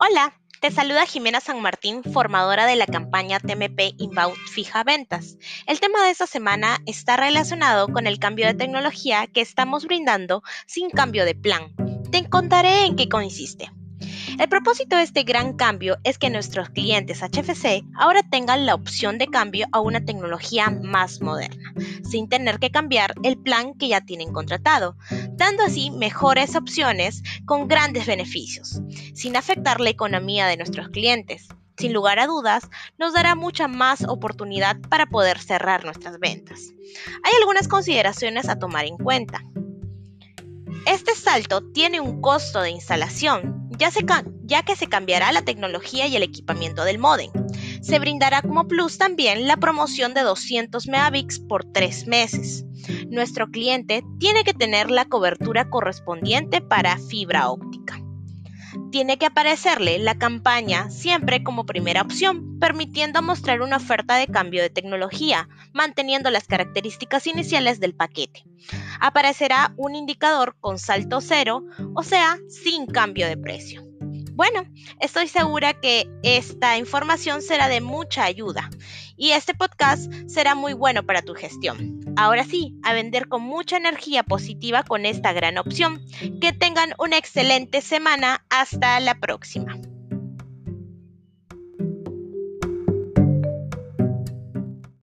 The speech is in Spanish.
Hola, te saluda Jimena San Martín, formadora de la campaña TMP Inbound Fija Ventas. El tema de esta semana está relacionado con el cambio de tecnología que estamos brindando sin cambio de plan. Te contaré en qué consiste. El propósito de este gran cambio es que nuestros clientes HFC ahora tengan la opción de cambio a una tecnología más moderna, sin tener que cambiar el plan que ya tienen contratado, dando así mejores opciones con grandes beneficios, sin afectar la economía de nuestros clientes. Sin lugar a dudas, nos dará mucha más oportunidad para poder cerrar nuestras ventas. Hay algunas consideraciones a tomar en cuenta. Este salto tiene un costo de instalación, ya, que se cambiará la tecnología y el equipamiento del modem. Se brindará como plus también la promoción de 200 megabits por tres meses. Nuestro cliente tiene que tener la cobertura correspondiente para fibra óptica tiene que aparecerle la campaña siempre como primera opción, permitiendo mostrar una oferta de cambio de tecnología, manteniendo las características iniciales del paquete. Aparecerá un indicador con salto cero, o sea, sin cambio de precio. Bueno, estoy segura que esta información será de mucha ayuda y este podcast será muy bueno para tu gestión. Ahora sí, a vender con mucha energía positiva con esta gran opción. Que tengan una excelente semana. Hasta la próxima.